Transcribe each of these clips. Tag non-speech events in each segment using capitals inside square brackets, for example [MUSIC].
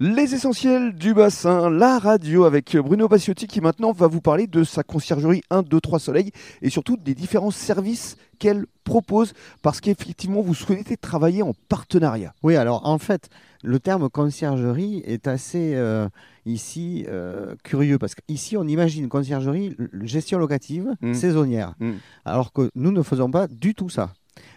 Les essentiels du bassin, la radio avec Bruno Bassiotti qui maintenant va vous parler de sa conciergerie 1, 2, 3 Soleil et surtout des différents services qu'elle propose parce qu'effectivement vous souhaitez travailler en partenariat. Oui, alors en fait, le terme conciergerie est assez euh, ici euh, curieux parce qu'ici on imagine conciergerie gestion locative Mm. saisonnière Mm. alors que nous ne faisons pas du tout ça.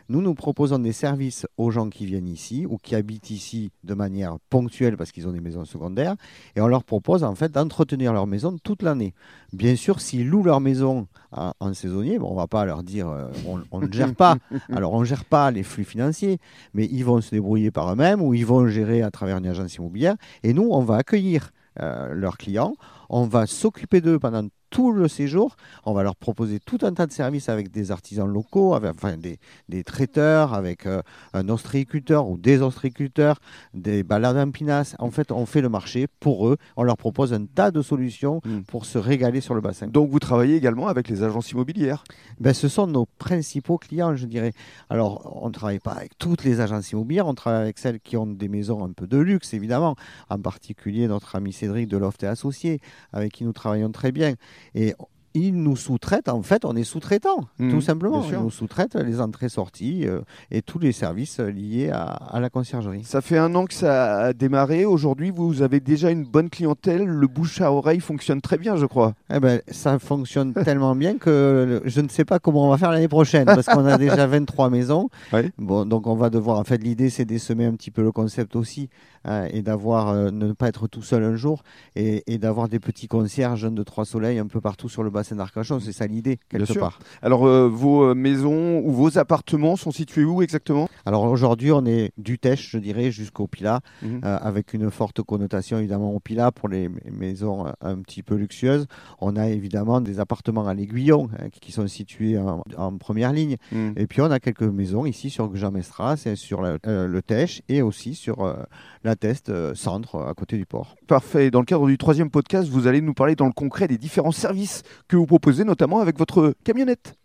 Nous, nous proposons des services aux gens qui viennent ici ou qui habitent ici de manière ponctuelle parce qu'ils ont des maisons secondaires et on leur propose en fait d'entretenir leur maison toute l'année. Bien sûr, s'ils louent leur maison en, en saisonnier, bon, on ne va pas leur dire euh, on, on ne gère pas. [LAUGHS] Alors, on ne gère pas les flux financiers, mais ils vont se débrouiller par eux-mêmes ou ils vont gérer à travers une agence immobilière. Et nous, on va accueillir euh, leurs clients, on va s'occuper d'eux pendant tout le séjour, on va leur proposer tout un tas de services avec des artisans locaux, avec, enfin des, des traiteurs, avec euh, un ostréiculteur ou des ostréiculteurs, des balades en pinasse. En fait, on fait le marché pour eux, on leur propose un tas de solutions Mm. pour se régaler sur le bassin. Donc vous travaillez également avec les agences immobilières? Ben, ce sont nos principaux clients, je dirais. Alors, on ne travaille pas avec toutes les agences immobilières, on travaille avec celles qui ont des maisons un peu de luxe, évidemment. En particulier, notre ami Cédric de Loft et Associés, avec qui nous travaillons très bien. Et ils nous sous-traitent, en fait, on est sous-traitant, Mhm, tout simplement. Ils nous sous-traitent les entrées-sorties euh, et tous les services liés à, à la conciergerie. Ça fait un an que ça a démarré. Aujourd'hui, vous avez déjà une bonne clientèle. Le bouche à oreille fonctionne très bien, je crois. Eh ben, ça fonctionne [LAUGHS] tellement bien que je ne sais pas comment on va faire l'année prochaine parce qu'on a [LAUGHS] déjà 23 maisons. Bon, donc on va devoir. En fait, l'idée c'est d'essaimer un petit peu le concept aussi hein, et d'avoir euh, ne pas être tout seul un jour et, et d'avoir des petits concierges de trois soleils un peu partout sur le bassin d'Arcachon. C'est ça l'idée quelque sûr. part. Alors, euh, vos euh, maisons ou vos appartements sont situés où exactement? Alors aujourd'hui, on est du Tèche, je dirais, jusqu'au Pila, Mhm. euh, avec une forte connotation évidemment au Pila pour les maisons un petit peu luxueuses. On a évidemment des appartements à l'Aiguillon hein, qui sont situés en, en première ligne. Mhm. Et puis on a quelques maisons ici sur Jean-Mestras, et sur la- euh, le Tèche et aussi sur la Teste centre à côté du port. Parfait. Dans le cadre du troisième podcast, vous allez nous parler dans le concret des différents services que vous proposez, notamment avec votre camionnette.